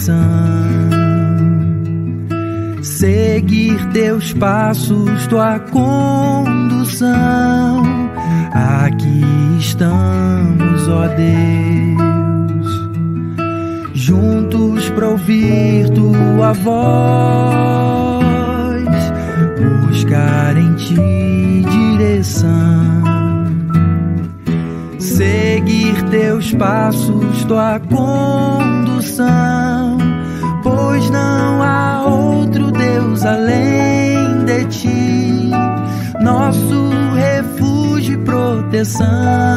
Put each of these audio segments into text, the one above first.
direção, seguir teus passos, tua condução. Aqui estamos, ó Deus. Juntos para ouvir tua voz, buscar em ti direção, seguir teus passos, tua condução, e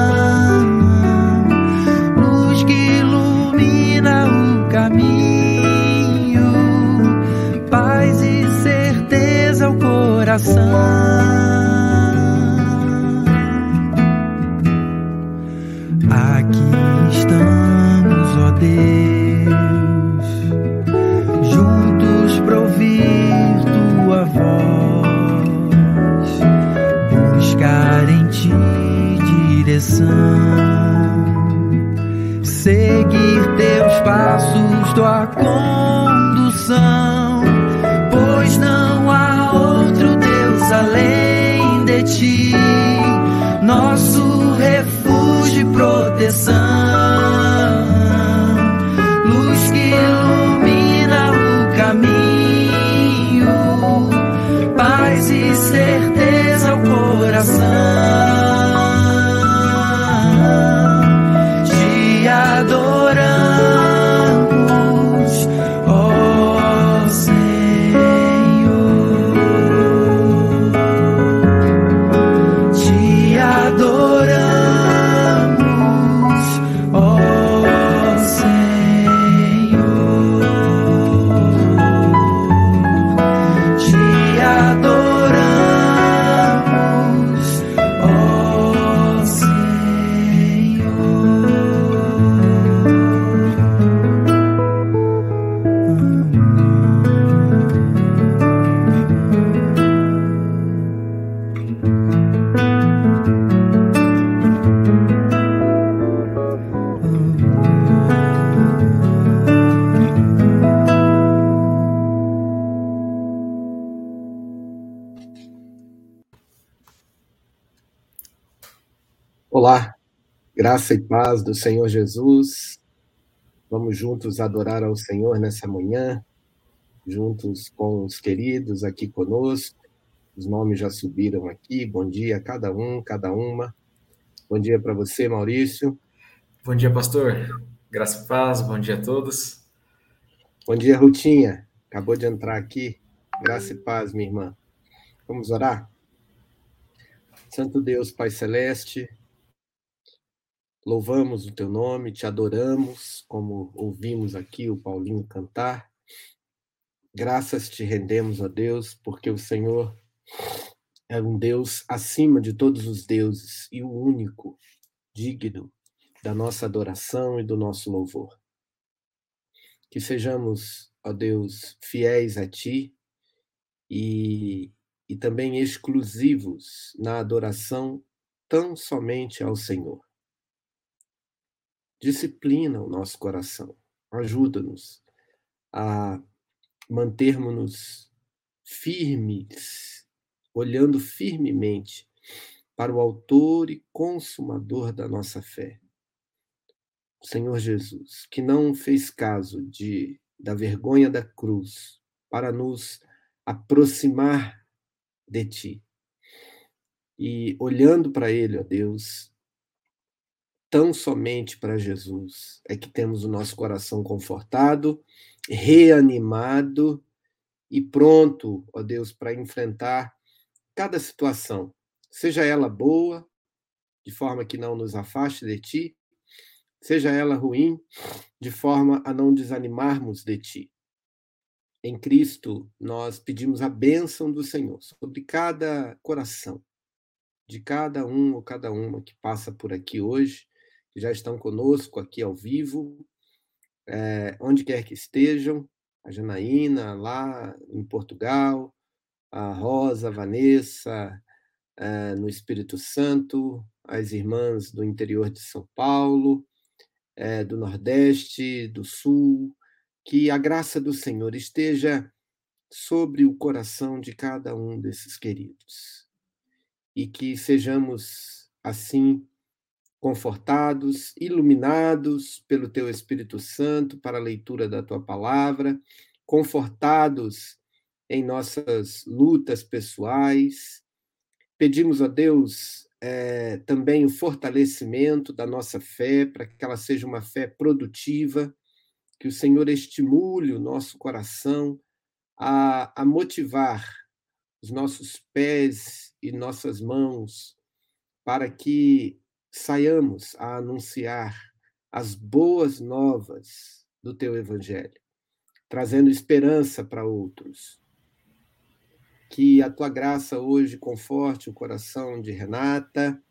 Graça e paz do Senhor Jesus. Vamos juntos adorar ao Senhor nessa manhã, juntos com os queridos aqui conosco. Os nomes já subiram aqui. Bom dia a cada um, cada uma. Bom dia para você, Maurício. Bom dia, pastor. Graça e paz. Bom dia a todos. Bom dia, Rutinha. Acabou de entrar aqui. Graça e paz, minha irmã. Vamos orar? Santo Deus, Pai Celeste, Louvamos o teu nome, te adoramos, como ouvimos aqui o Paulinho cantar. Graças te rendemos, ó Deus, porque o Senhor é um Deus acima de todos os deuses e o único digno da nossa adoração e do nosso louvor. Que sejamos, ó Deus, fiéis a ti e, e também exclusivos na adoração tão somente ao Senhor disciplina o nosso coração, ajuda-nos a mantermos-nos firmes, olhando firmemente para o Autor e Consumador da nossa fé. O Senhor Jesus, que não fez caso de da vergonha da cruz para nos aproximar de ti. E olhando para ele, ó Deus, tão somente para Jesus é que temos o nosso coração confortado, reanimado e pronto, ó Deus, para enfrentar cada situação, seja ela boa, de forma que não nos afaste de ti, seja ela ruim, de forma a não desanimarmos de ti. Em Cristo, nós pedimos a bênção do Senhor sobre cada coração, de cada um ou cada uma que passa por aqui hoje, que já estão conosco aqui ao vivo, é, onde quer que estejam, a Janaína lá em Portugal, a Rosa, a Vanessa uh, no Espírito Santo, as irmãs do interior de São Paulo, uh, do Nordeste, do Sul, que a graça do Senhor esteja sobre o coração de cada um desses queridos. E que sejamos assim confortados, iluminados pelo teu Espírito Santo para a leitura da tua palavra, confortados em nossas lutas pessoais. Pedimos a Deus é, também o fortalecimento da nossa fé, para que ela seja uma fé produtiva, que o Senhor estimule o nosso coração a, a motivar os nossos pés e nossas mãos para que saiamos a anunciar as boas novas do teu evangelho, trazendo esperança para outros. Que a tua graça hoje conforte o coração de Renata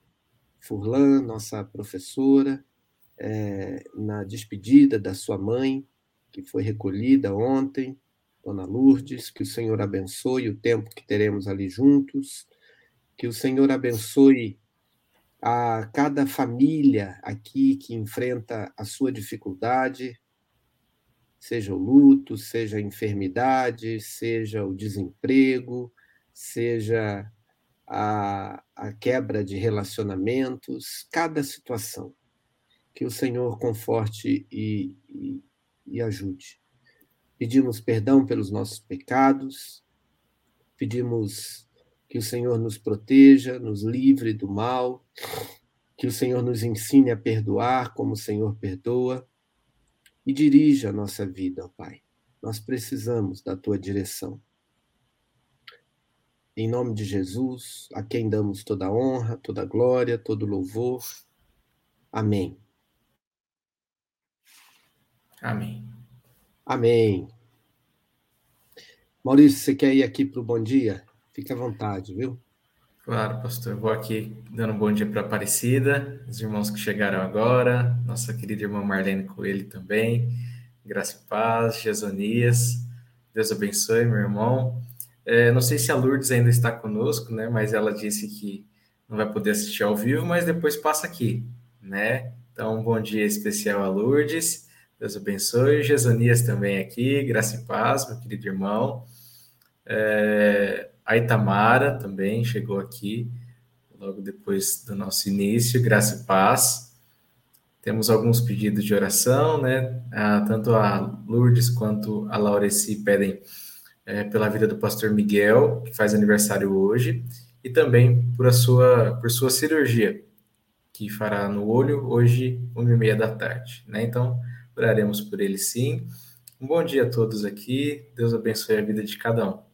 Furlan, nossa professora, é, na despedida da sua mãe, que foi recolhida ontem, Dona Lourdes, que o Senhor abençoe o tempo que teremos ali juntos, que o Senhor abençoe a cada família aqui que enfrenta a sua dificuldade, seja o luto, seja a enfermidade, seja o desemprego, seja a, a quebra de relacionamentos, cada situação. Que o Senhor conforte e, e, e ajude. Pedimos perdão pelos nossos pecados, pedimos que o Senhor nos proteja, nos livre do mal, que o Senhor nos ensine a perdoar como o Senhor perdoa e dirija a nossa vida, ó Pai. Nós precisamos da tua direção. Em nome de Jesus, a quem damos toda honra, toda glória, todo louvor. Amém. Amém. Amém. Maurício, você quer ir aqui para o bom dia? Fique à vontade, viu? Claro, pastor. Vou aqui dando um bom dia para Aparecida, os irmãos que chegaram agora, nossa querida irmã Marlene Coelho também. Graça e paz, Jesonias. Deus abençoe, meu irmão. É, não sei se a Lourdes ainda está conosco, né? Mas ela disse que não vai poder assistir ao vivo, mas depois passa aqui, né? Então, um bom dia especial a Lourdes. Deus abençoe. Jesonias também aqui. Graça e paz, meu querido irmão. É, a Itamara também chegou aqui logo depois do nosso início, graça e paz. Temos alguns pedidos de oração, né? Ah, tanto a Lourdes quanto a Laureci pedem é, pela vida do pastor Miguel, que faz aniversário hoje, e também por sua, por sua cirurgia, que fará no olho hoje, uma e meia da tarde, né? Então, oraremos por ele sim. Um bom dia a todos aqui, Deus abençoe a vida de cada um.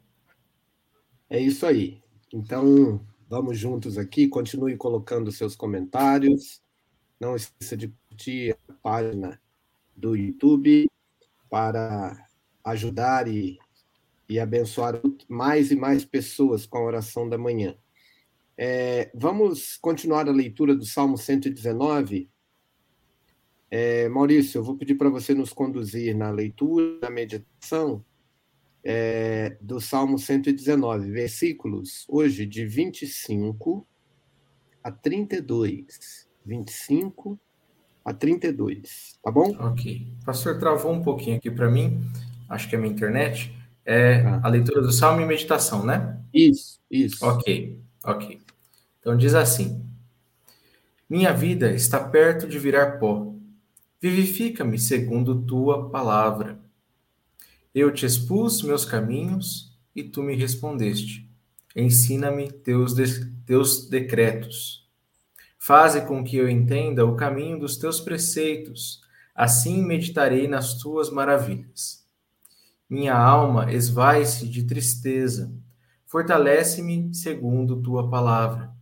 É isso aí. Então, vamos juntos aqui. Continue colocando seus comentários. Não esqueça de curtir a página do YouTube para ajudar e, e abençoar mais e mais pessoas com a oração da manhã. É, vamos continuar a leitura do Salmo 119. É, Maurício, eu vou pedir para você nos conduzir na leitura, na meditação, é, do Salmo 119, versículos hoje de 25 a 32. 25 a 32, tá bom? Ok. O pastor travou um pouquinho aqui para mim, acho que é minha internet. É ah. a leitura do Salmo e meditação, né? Isso, isso. Ok, ok. Então diz assim: Minha vida está perto de virar pó. Vivifica-me segundo tua palavra. Eu te expus meus caminhos e tu me respondeste. Ensina-me teus, de, teus decretos. Faze com que eu entenda o caminho dos teus preceitos, assim meditarei nas tuas maravilhas. Minha alma esvai-se de tristeza, fortalece-me segundo tua palavra.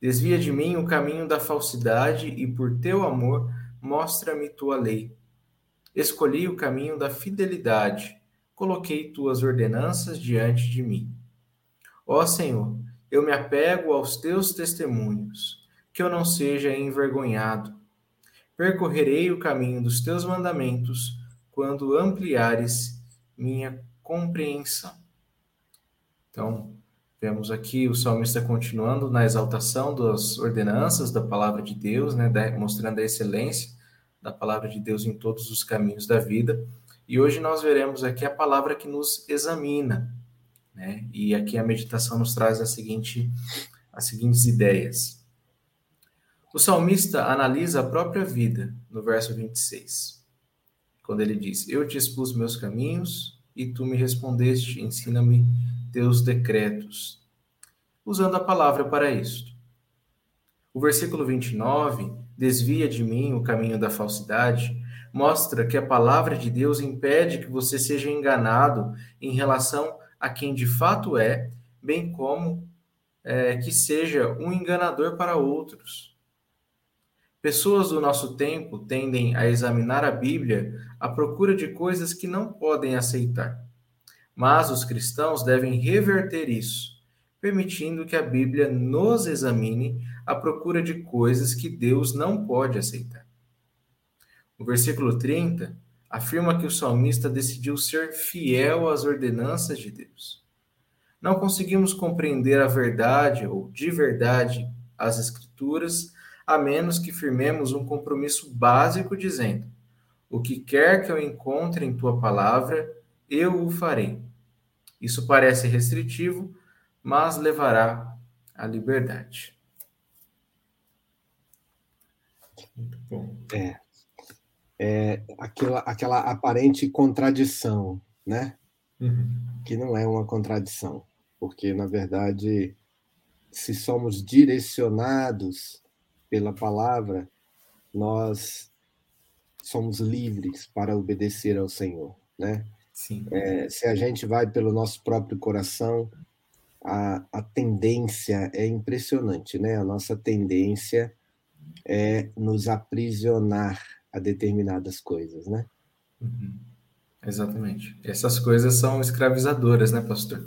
Desvia de mim o caminho da falsidade e, por teu amor, mostra-me tua lei. Escolhi o caminho da fidelidade, coloquei tuas ordenanças diante de mim. Ó Senhor, eu me apego aos teus testemunhos, que eu não seja envergonhado. Percorrerei o caminho dos teus mandamentos quando ampliares minha compreensão. Então, vemos aqui o salmista continuando na exaltação das ordenanças da palavra de Deus, né, mostrando a excelência da palavra de Deus em todos os caminhos da vida. E hoje nós veremos aqui a palavra que nos examina, né? E aqui a meditação nos traz a seguinte, as seguintes ideias. O salmista analisa a própria vida no verso 26, quando ele diz: Eu te expus meus caminhos e tu me respondeste, ensina-me teus decretos, usando a palavra para isto. O versículo 29, desvia de mim o caminho da falsidade, mostra que a palavra de Deus impede que você seja enganado em relação a quem de fato é, bem como é, que seja um enganador para outros. Pessoas do nosso tempo tendem a examinar a Bíblia à procura de coisas que não podem aceitar. Mas os cristãos devem reverter isso, permitindo que a Bíblia nos examine à procura de coisas que Deus não pode aceitar. O versículo 30 afirma que o salmista decidiu ser fiel às ordenanças de Deus. Não conseguimos compreender a verdade ou de verdade as Escrituras a menos que firmemos um compromisso básico dizendo: O que quer que eu encontre em tua palavra, eu o farei. Isso parece restritivo, mas levará à liberdade. Muito bom. É, é aquela, aquela aparente contradição, né? Uhum. Que não é uma contradição, porque, na verdade, se somos direcionados pela palavra, nós somos livres para obedecer ao Senhor, né? É, se a gente vai pelo nosso próprio coração, a, a tendência é impressionante, né? A nossa tendência é nos aprisionar a determinadas coisas, né? Uhum. Exatamente. Essas coisas são escravizadoras, né, pastor?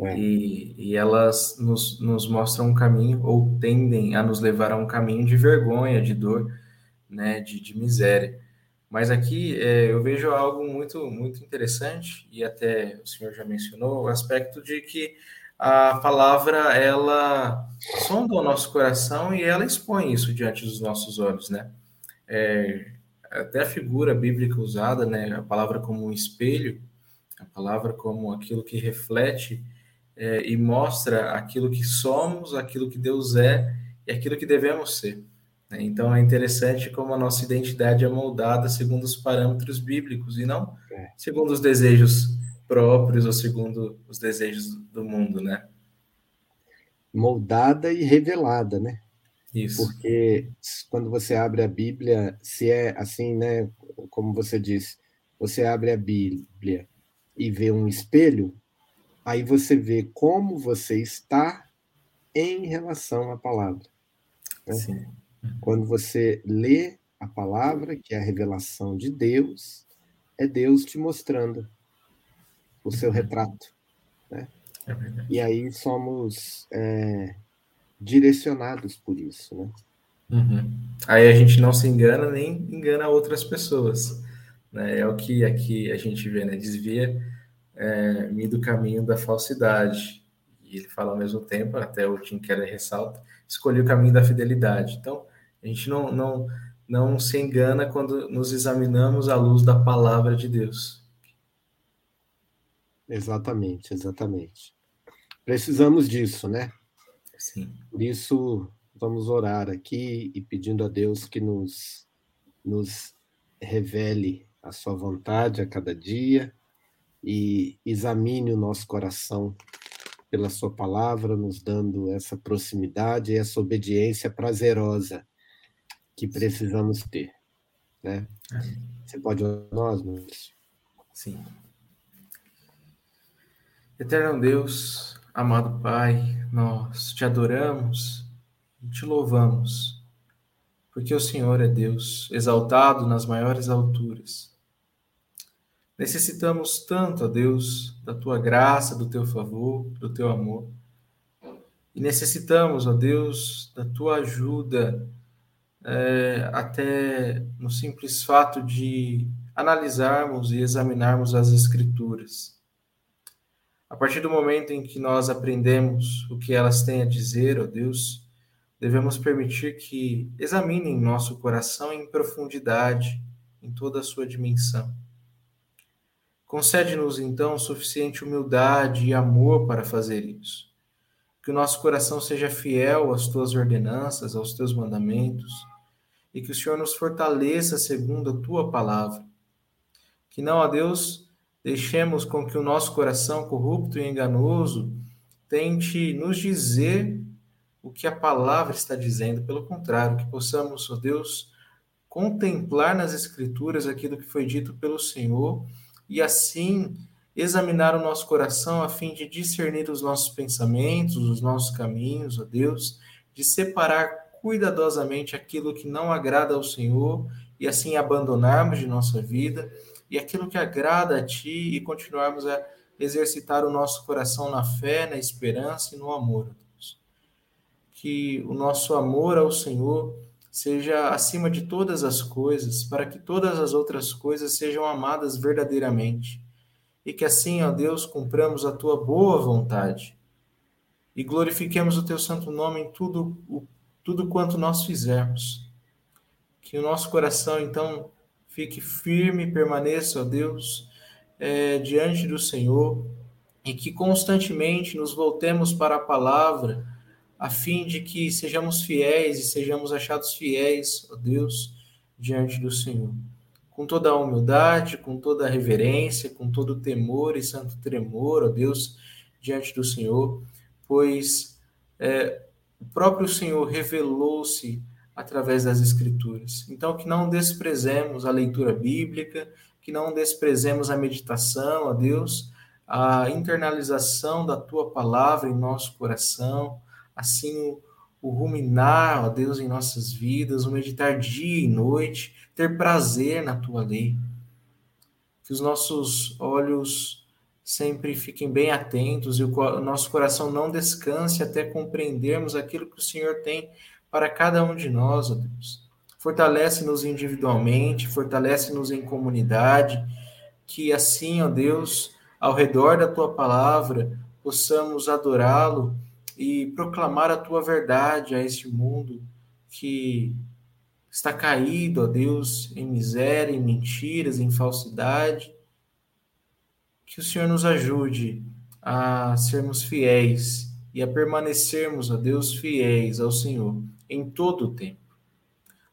É. E, e elas nos, nos mostram um caminho, ou tendem a nos levar a um caminho de vergonha, de dor, né, de, de miséria. Mas aqui é, eu vejo algo muito, muito interessante, e até o senhor já mencionou, o aspecto de que a palavra, ela sonda o nosso coração e ela expõe isso diante dos nossos olhos, né? É, até a figura bíblica usada, né, a palavra como um espelho, a palavra como aquilo que reflete é, e mostra aquilo que somos, aquilo que Deus é e aquilo que devemos ser. Né? Então é interessante como a nossa identidade é moldada segundo os parâmetros bíblicos e não é. segundo os desejos próprios ou segundo os desejos do mundo, né? Moldada e revelada, né? Isso. Porque quando você abre a Bíblia, se é assim, né, como você disse, você abre a Bíblia e vê um espelho, aí você vê como você está em relação à palavra. Né? Sim. Quando você lê a palavra, que é a revelação de Deus, é Deus te mostrando o seu retrato. Né? É e aí somos é, direcionados por isso. Né? Uhum. Aí a gente não se engana nem engana outras pessoas. Né? É o que aqui a gente vê, né? desvia é, me do caminho da falsidade. E ele fala ao mesmo tempo, até o Tim Keller ressalta, escolhi o caminho da fidelidade. Então, a gente não, não, não se engana quando nos examinamos à luz da palavra de Deus. Exatamente, exatamente. Precisamos disso, né? Sim. Por isso, vamos orar aqui e pedindo a Deus que nos, nos revele a sua vontade a cada dia e examine o nosso coração pela sua palavra, nos dando essa proximidade e essa obediência prazerosa que precisamos ter. Né? Você pode orar nós, Maurício? Sim. Eterno Deus, amado Pai, nós te adoramos e te louvamos, porque o Senhor é Deus, exaltado nas maiores alturas. Necessitamos tanto, ó Deus, da tua graça, do teu favor, do teu amor. E necessitamos, ó Deus, da tua ajuda é, até no simples fato de analisarmos e examinarmos as Escrituras. A partir do momento em que nós aprendemos o que elas têm a dizer, ó Deus, devemos permitir que examinem nosso coração em profundidade, em toda a sua dimensão. Concede-nos, então, suficiente humildade e amor para fazer isso. Que o nosso coração seja fiel às tuas ordenanças, aos teus mandamentos, e que o Senhor nos fortaleça segundo a tua palavra. Que não, ó Deus, deixemos com que o nosso coração corrupto e enganoso tente nos dizer o que a palavra está dizendo. Pelo contrário, que possamos, ó Deus, contemplar nas Escrituras aquilo que foi dito pelo Senhor e assim examinar o nosso coração a fim de discernir os nossos pensamentos, os nossos caminhos, ó Deus, de separar cuidadosamente aquilo que não agrada ao Senhor e assim abandonarmos de nossa vida e aquilo que agrada a Ti e continuarmos a exercitar o nosso coração na fé, na esperança e no amor, Deus. Que o nosso amor ao Senhor seja acima de todas as coisas, para que todas as outras coisas sejam amadas verdadeiramente. E que assim, ó Deus, cumpramos a tua boa vontade e glorifiquemos o teu santo nome em tudo, tudo quanto nós fizermos. Que o nosso coração, então, fique firme, permaneça, ó Deus, é, diante do Senhor e que constantemente nos voltemos para a palavra, a fim de que sejamos fiéis e sejamos achados fiéis, ó Deus, diante do Senhor. Com toda a humildade, com toda a reverência, com todo o temor e santo tremor, ó Deus, diante do Senhor, pois é, o próprio Senhor revelou-se através das Escrituras. Então, que não desprezemos a leitura bíblica, que não desprezemos a meditação, a Deus, a internalização da tua palavra em nosso coração, assim o, o ruminar, ó Deus, em nossas vidas, o meditar dia e noite, ter prazer na tua lei. Que os nossos olhos sempre fiquem bem atentos e o nosso coração não descanse até compreendermos aquilo que o Senhor tem para cada um de nós, ó Deus. Fortalece-nos individualmente, fortalece-nos em comunidade, que assim, ó Deus, ao redor da tua palavra, possamos adorá-lo e proclamar a tua verdade a este mundo que está caído, ó Deus, em miséria, em mentiras, em falsidade. Que o Senhor nos ajude a sermos fiéis e a permanecermos, ó Deus, fiéis ao Senhor em todo o tempo.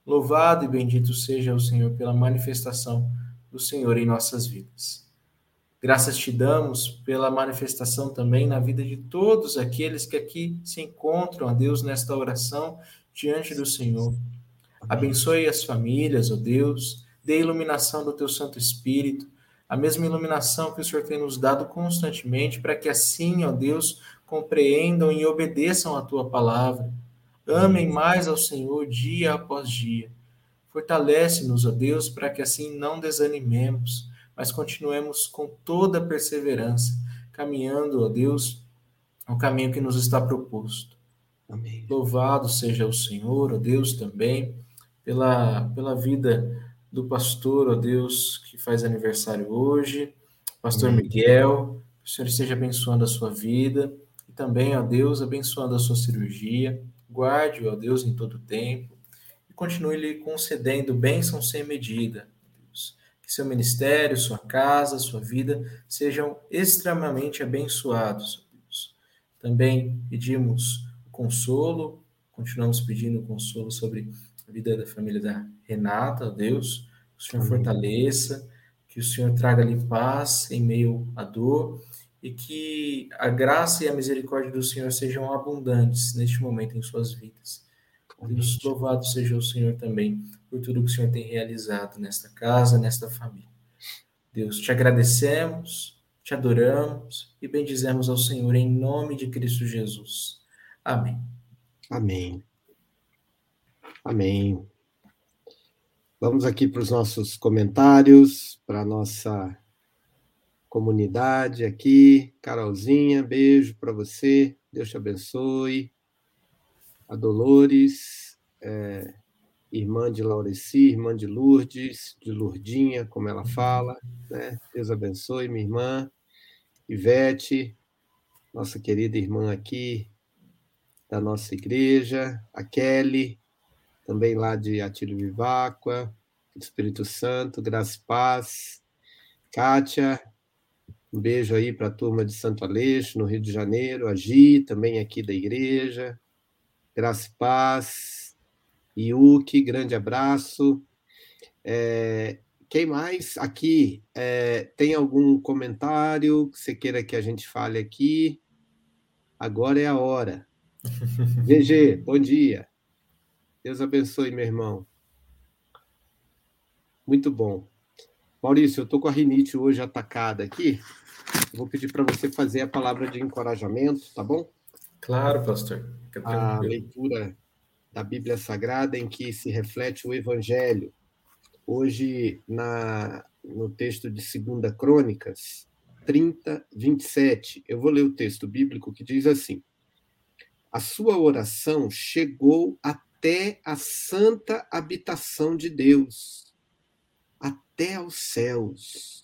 Louvado e bendito seja o Senhor pela manifestação do Senhor em nossas vidas. Graças te damos pela manifestação também na vida de todos aqueles que aqui se encontram, a Deus, nesta oração diante do Senhor. Abençoe as famílias, ó Deus, dê iluminação do teu Santo Espírito, a mesma iluminação que o Senhor tem nos dado constantemente, para que assim, ó Deus, compreendam e obedeçam a tua palavra Amem mais ao Senhor dia após dia. Fortalece-nos, ó Deus, para que assim não desanimemos, mas continuemos com toda a perseverança, caminhando, ó Deus, o caminho que nos está proposto. Amém. Louvado seja o Senhor, ó Deus, também, pela, pela vida do pastor, ó Deus, que faz aniversário hoje, pastor Amém. Miguel, que o Senhor esteja abençoando a sua vida, e também, ó Deus, abençoando a sua cirurgia, Guarde-o, ó Deus, em todo tempo e continue lhe concedendo bênção sem medida. Deus. Que seu ministério, sua casa, sua vida sejam extremamente abençoados. Deus. Também pedimos consolo, continuamos pedindo consolo sobre a vida da família da Renata, ó Deus. Que o Senhor Amém. fortaleça, que o Senhor traga-lhe paz em meio à dor e que a graça e a misericórdia do Senhor sejam abundantes neste momento em suas vidas. Deus, louvado seja o Senhor também por tudo que o Senhor tem realizado nesta casa, nesta família. Deus, te agradecemos, te adoramos e bendizemos ao Senhor em nome de Cristo Jesus. Amém. Amém. Amém. Vamos aqui para os nossos comentários, para a nossa comunidade aqui. Carolzinha, beijo para você. Deus te abençoe. A Dolores, é, irmã de Laureci, irmã de Lourdes, de Lourdinha, como ela fala. Né? Deus abençoe, minha irmã. Ivete, nossa querida irmã aqui da nossa igreja. A Kelly, também lá de Atílio Viváqua. Espírito Santo, graça e paz. Kátia, um beijo aí para a turma de Santo Aleixo, no Rio de Janeiro. A Gi, também aqui da igreja. Graça e paz. Yuki, grande abraço. É, quem mais aqui? É, tem algum comentário que você queira que a gente fale aqui? Agora é a hora. GG, bom dia. Deus abençoe, meu irmão. Muito bom. Maurício, eu estou com a rinite hoje atacada aqui. Vou pedir para você fazer a palavra de encorajamento, tá bom? Claro, pastor. A leitura da Bíblia Sagrada em que se reflete o Evangelho. Hoje, na, no texto de 2 Crônicas 30, 27, eu vou ler o texto bíblico que diz assim: A sua oração chegou até a santa habitação de Deus, até aos céus.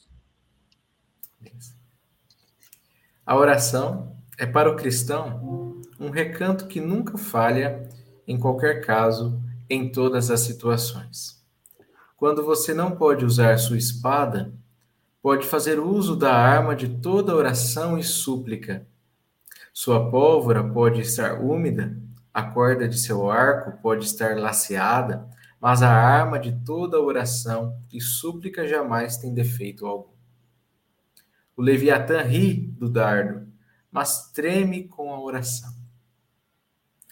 A oração é para o cristão um recanto que nunca falha em qualquer caso, em todas as situações. Quando você não pode usar sua espada, pode fazer uso da arma de toda oração e súplica. Sua pólvora pode estar úmida, a corda de seu arco pode estar laceada, mas a arma de toda oração e súplica jamais tem defeito algum. O Leviatã ri do dardo, mas treme com a oração.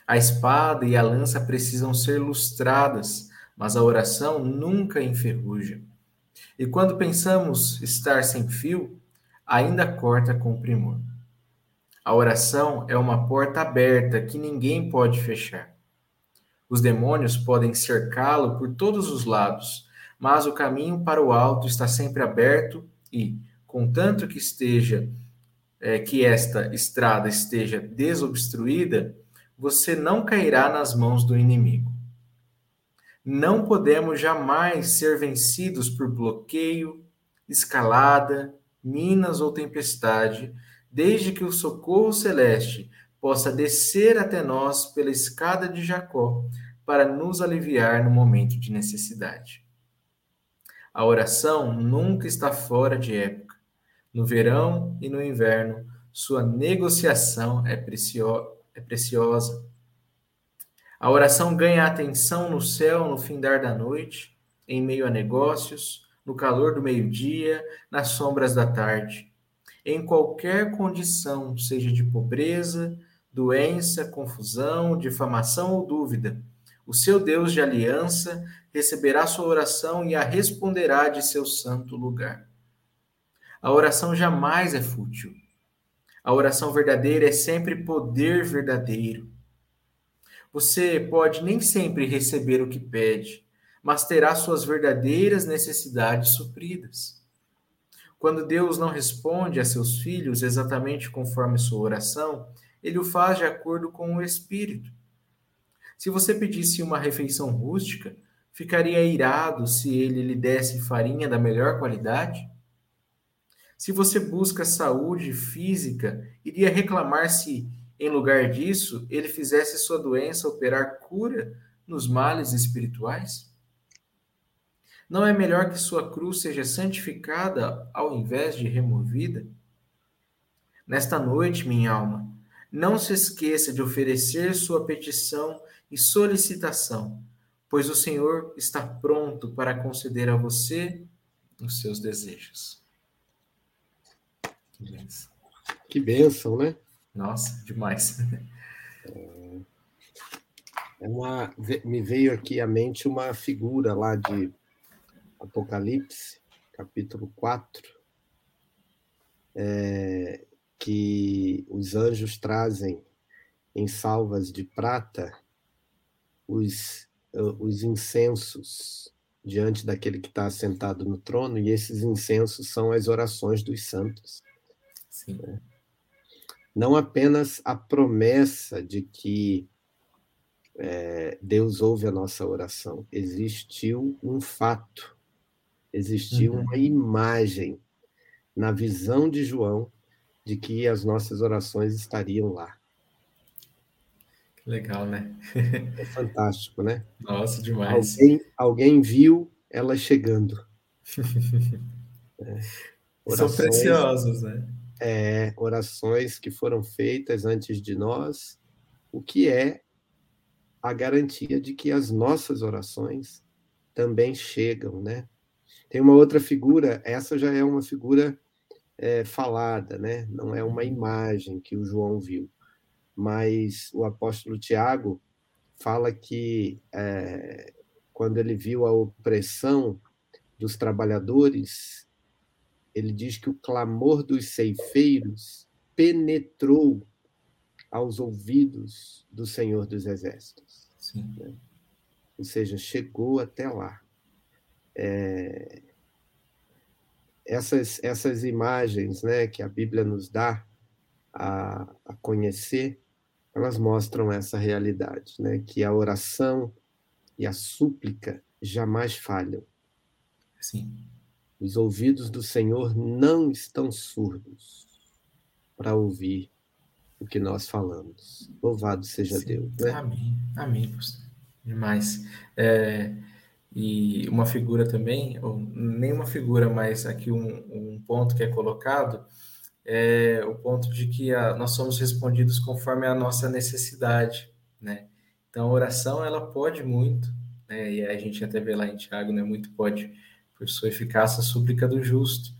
A espada e a lança precisam ser lustradas, mas a oração nunca enferruja. E quando pensamos estar sem fio, ainda corta com primor. A oração é uma porta aberta que ninguém pode fechar. Os demônios podem cercá-lo por todos os lados, mas o caminho para o alto está sempre aberto e, contanto que esteja é, que esta estrada esteja desobstruída, você não cairá nas mãos do inimigo. Não podemos jamais ser vencidos por bloqueio, escalada, minas ou tempestade, desde que o socorro celeste possa descer até nós pela escada de Jacó para nos aliviar no momento de necessidade. A oração nunca está fora de época. No verão e no inverno, sua negociação é preciosa é preciosa. A oração ganha atenção no céu no findar da noite, em meio a negócios, no calor do meio-dia, nas sombras da tarde. Em qualquer condição, seja de pobreza, doença, confusão, difamação ou dúvida, o seu Deus de aliança receberá sua oração e a responderá de seu santo lugar. A oração jamais é fútil. A oração verdadeira é sempre poder verdadeiro. Você pode nem sempre receber o que pede, mas terá suas verdadeiras necessidades supridas. Quando Deus não responde a seus filhos exatamente conforme sua oração, ele o faz de acordo com o Espírito. Se você pedisse uma refeição rústica, ficaria irado se ele lhe desse farinha da melhor qualidade? Se você busca saúde física, iria reclamar se, em lugar disso, ele fizesse sua doença operar cura nos males espirituais? Não é melhor que sua cruz seja santificada ao invés de removida? Nesta noite, minha alma, não se esqueça de oferecer sua petição e solicitação, pois o Senhor está pronto para conceder a você os seus desejos. Que benção. Que benção, né? Nossa, demais. É uma, me veio aqui à mente uma figura lá de Apocalipse, capítulo 4, é, que os anjos trazem em salvas de prata os, os incensos diante daquele que está sentado no trono, e esses incensos são as orações dos santos. Sim. Não apenas a promessa de que é, Deus ouve a nossa oração. Existiu um fato, existiu uhum. uma imagem na visão de João de que as nossas orações estariam lá. Legal, né? é fantástico, né? Nossa, demais. Alguém, alguém viu ela chegando. é. Orações, São preciosos, né? É, orações que foram feitas antes de nós, o que é a garantia de que as nossas orações também chegam, né? Tem uma outra figura, essa já é uma figura é, falada, né? Não é uma imagem que o João viu mas o apóstolo Tiago fala que é, quando ele viu a opressão dos trabalhadores, ele diz que o clamor dos ceifeiros penetrou aos ouvidos do Senhor dos Exércitos. Né? Ou seja, chegou até lá. É, essas, essas imagens né, que a Bíblia nos dá a, a conhecer elas mostram essa realidade, né? Que a oração e a súplica jamais falham. Sim. Os ouvidos do Senhor não estão surdos para ouvir o que nós falamos. Louvado seja Sim. Deus. Né? Amém. Amém, pastor. Demais. É, e uma figura também, ou nem uma figura, mas aqui um, um ponto que é colocado é o ponto de que a, nós somos respondidos conforme a nossa necessidade, né? Então, a oração, ela pode muito, né? E a gente até vê lá em Tiago, né? Muito pode, por sua eficácia, a súplica do justo,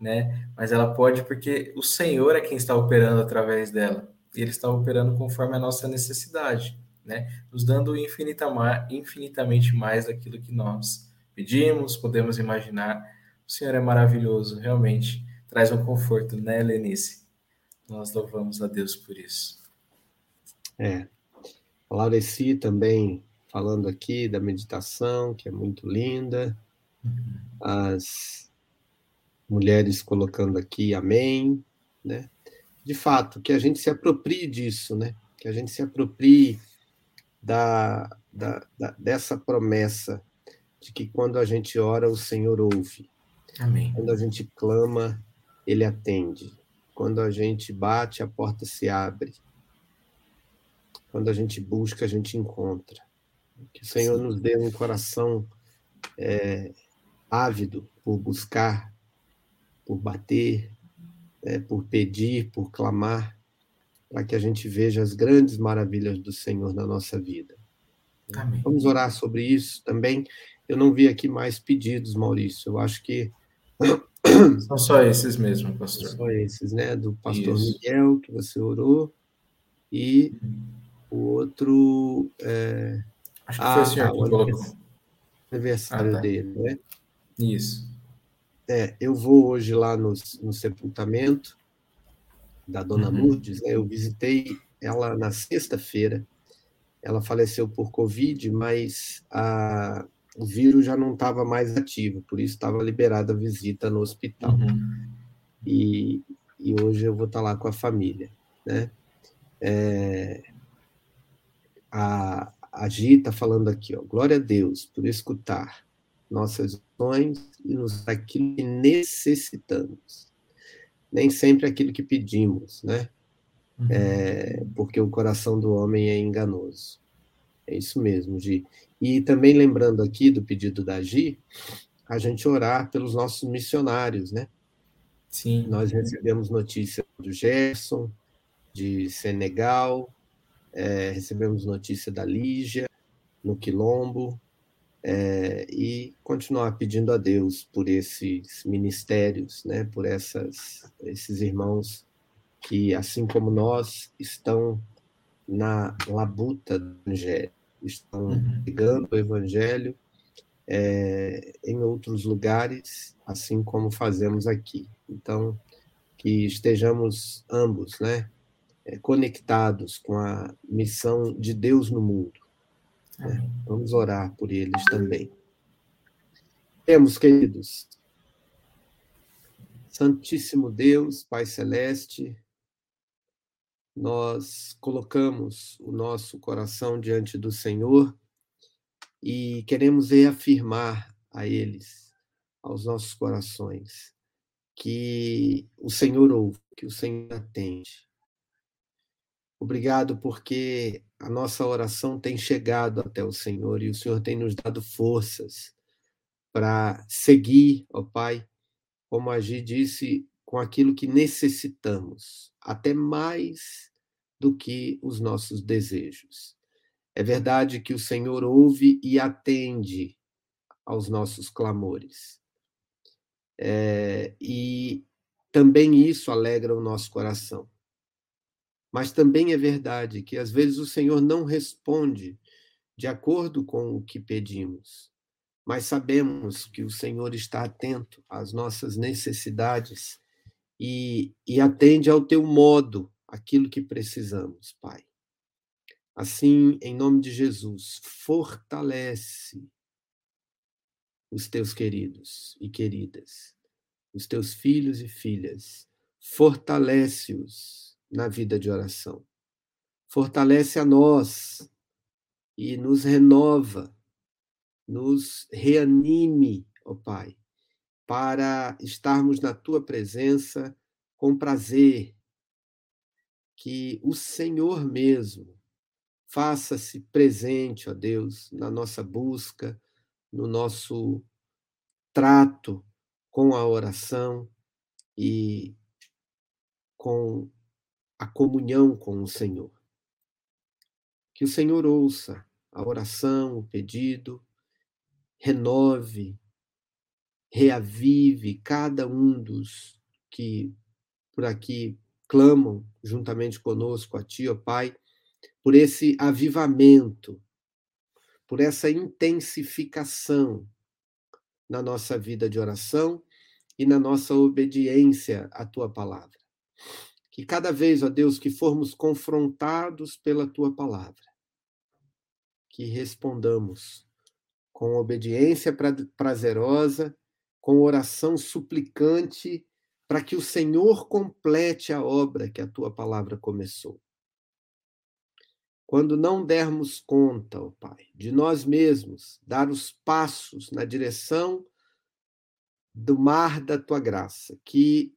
né? Mas ela pode porque o Senhor é quem está operando através dela. E Ele está operando conforme a nossa necessidade, né? Nos dando infinita, infinitamente mais daquilo que nós pedimos, podemos imaginar. O Senhor é maravilhoso, realmente traz um conforto, né, Lenice? Nós louvamos a Deus por isso. É. A Laureci também falando aqui da meditação, que é muito linda. Uhum. As mulheres colocando aqui amém, né? De fato, que a gente se aproprie disso, né? Que a gente se aproprie da, da, da dessa promessa de que quando a gente ora, o Senhor ouve. Amém. Quando a gente clama, ele atende. Quando a gente bate, a porta se abre. Quando a gente busca, a gente encontra. Que o Senhor Sim. nos dê um coração é, ávido por buscar, por bater, é, por pedir, por clamar, para que a gente veja as grandes maravilhas do Senhor na nossa vida. Amém. Vamos orar sobre isso também. Eu não vi aqui mais pedidos, Maurício. Eu acho que são só esses mesmo, pastor. São só esses, né? Do pastor Isso. Miguel, que você orou, e o outro. É... Acho que ah, foi o senhor tá, que colocou. Aniversário ah, tá. dele, né? Isso. É, eu vou hoje lá no, no sepultamento da dona uhum. Lourdes, né? eu visitei ela na sexta-feira. Ela faleceu por Covid, mas a, o vírus já não estava mais ativo, por isso estava liberada a visita no hospital. Uhum. E, e hoje eu vou estar tá lá com a família. Né? É, a, a Gi está falando aqui, ó, glória a Deus por escutar nossas ações e nos aquilo que necessitamos. Nem sempre aquilo que pedimos, né? Uhum. É, porque o coração do homem é enganoso. É isso mesmo, Gi. E também lembrando aqui do pedido da Gi, a gente orar pelos nossos missionários, né? Sim. Nós recebemos notícia do Gerson, de Senegal, é, recebemos notícia da Lígia, no Quilombo, é, e continuar pedindo a Deus por esses ministérios, né? Por essas, esses irmãos que, assim como nós, estão na labuta do Evangelho estão uhum. pregando o Evangelho é, em outros lugares, assim como fazemos aqui. Então, que estejamos ambos, né, é, conectados com a missão de Deus no mundo. Né? Vamos orar por eles também. Temos, queridos, Santíssimo Deus, Pai Celeste, nós colocamos o nosso coração diante do Senhor e queremos reafirmar a eles, aos nossos corações, que o Senhor ouve, que o Senhor atende. Obrigado porque a nossa oração tem chegado até o Senhor e o Senhor tem nos dado forças para seguir, ó Pai, como a Gi disse, com aquilo que necessitamos, até mais do que os nossos desejos. É verdade que o Senhor ouve e atende aos nossos clamores. É, e também isso alegra o nosso coração. Mas também é verdade que às vezes o Senhor não responde de acordo com o que pedimos, mas sabemos que o Senhor está atento às nossas necessidades e, e atende ao teu modo aquilo que precisamos, Pai. Assim, em nome de Jesus, fortalece os teus queridos e queridas, os teus filhos e filhas, fortalece-os na vida de oração. Fortalece a nós e nos renova, nos reanime, ó Pai, para estarmos na tua presença com prazer. Que o Senhor mesmo faça-se presente, ó Deus, na nossa busca, no nosso trato com a oração e com a comunhão com o Senhor. Que o Senhor ouça a oração, o pedido, renove, reavive cada um dos que por aqui clamam juntamente conosco a Ti, ó Pai, por esse avivamento, por essa intensificação na nossa vida de oração e na nossa obediência à Tua palavra. Que cada vez, ó Deus, que formos confrontados pela tua palavra, que respondamos com obediência prazerosa, com oração suplicante, para que o Senhor complete a obra que a tua palavra começou. Quando não dermos conta, ó Pai, de nós mesmos, dar os passos na direção do mar da tua graça, que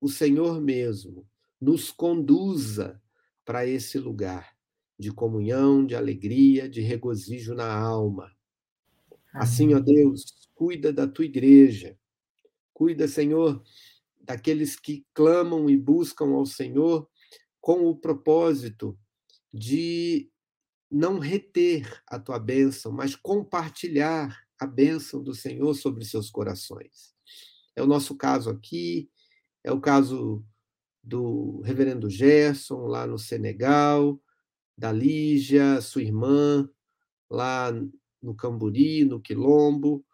o Senhor mesmo nos conduza para esse lugar de comunhão, de alegria, de regozijo na alma. Assim, ó Deus, cuida da tua igreja. Cuida, Senhor, daqueles que clamam e buscam ao Senhor com o propósito de não reter a tua bênção, mas compartilhar a bênção do Senhor sobre seus corações. É o nosso caso aqui, é o caso do reverendo Gerson, lá no Senegal, da Lígia, sua irmã, lá no Camburi, no Quilombo,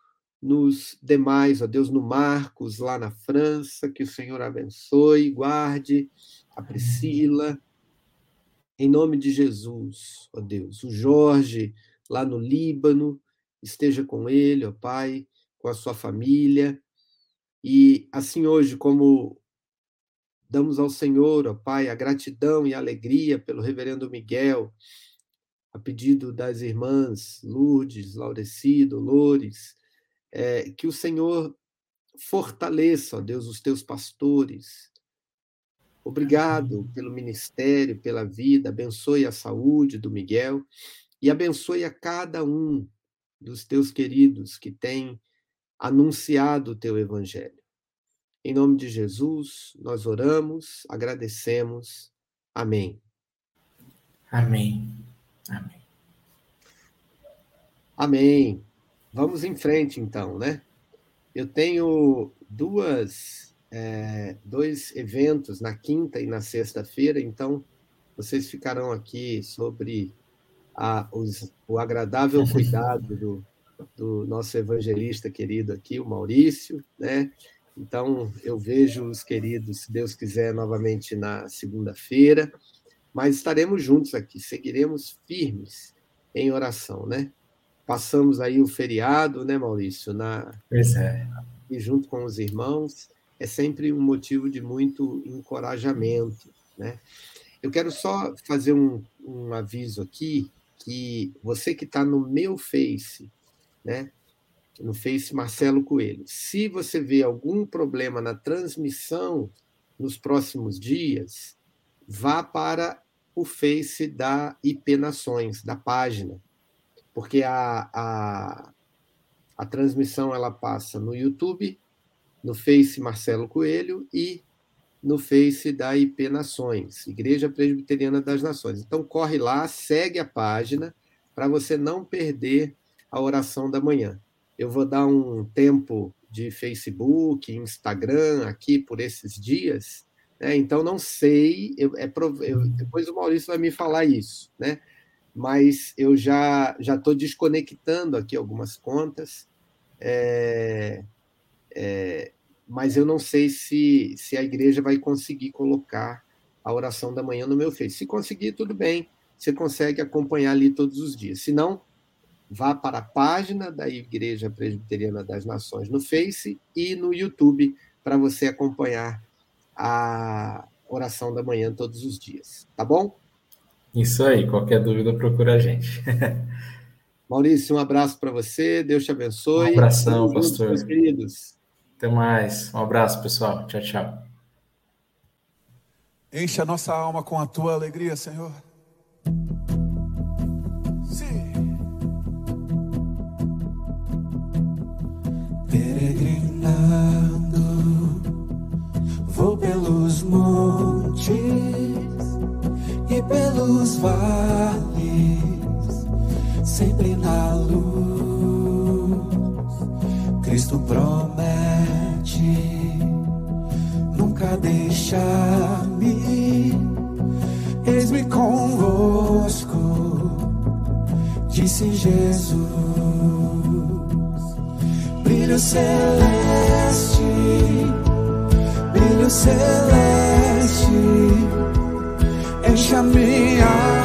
nos demais, ó Deus, no Marcos, lá na França, que o Senhor abençoe, guarde a Priscila, em nome de Jesus, ó Deus. O Jorge, lá no Líbano, esteja com ele, ó Pai, com a sua família. E assim hoje, como Damos ao Senhor, ó Pai, a gratidão e a alegria pelo reverendo Miguel, a pedido das irmãs Lourdes, Laureci, Dolores, é, que o Senhor fortaleça, ó Deus, os teus pastores. Obrigado pelo ministério, pela vida, abençoe a saúde do Miguel e abençoe a cada um dos teus queridos que tem anunciado o teu evangelho. Em nome de Jesus, nós oramos, agradecemos. Amém. Amém. Amém. Amém. Vamos em frente, então, né? Eu tenho duas, é, dois eventos na quinta e na sexta-feira, então vocês ficarão aqui sobre a, os, o agradável cuidado do, do nosso evangelista querido aqui, o Maurício, né? Então, eu vejo os queridos, se Deus quiser, novamente na segunda-feira, mas estaremos juntos aqui, seguiremos firmes em oração, né? Passamos aí o feriado, né, Maurício? Na, pois é. E junto com os irmãos, é sempre um motivo de muito encorajamento, né? Eu quero só fazer um, um aviso aqui, que você que está no meu Face, né? No Face Marcelo Coelho, se você vê algum problema na transmissão nos próximos dias, vá para o Face da IP Nações, da página, porque a, a, a transmissão ela passa no YouTube, no Face Marcelo Coelho e no Face da IP Nações, Igreja Presbiteriana das Nações. Então corre lá, segue a página para você não perder a oração da manhã. Eu vou dar um tempo de Facebook, Instagram aqui por esses dias, né? então não sei, eu, é, eu, depois o Maurício vai me falar isso, né? mas eu já já estou desconectando aqui algumas contas, é, é, mas eu não sei se, se a igreja vai conseguir colocar a oração da manhã no meu Face. Se conseguir, tudo bem, você consegue acompanhar ali todos os dias. Se não, vá para a página da Igreja Presbiteriana das Nações no Face e no YouTube para você acompanhar a oração da manhã todos os dias. Tá bom? Isso aí, qualquer dúvida procura a gente. Maurício, um abraço para você, Deus te abençoe. Um abração, pastor. Meus queridos. Até mais. Um abraço, pessoal. Tchau, tchau. Enche a nossa alma com a tua alegria, Senhor. Vales, sempre na luz. Cristo promete nunca deixar-me. Eis-me convosco, disse Jesus. Brilho celeste, brilho celeste, enche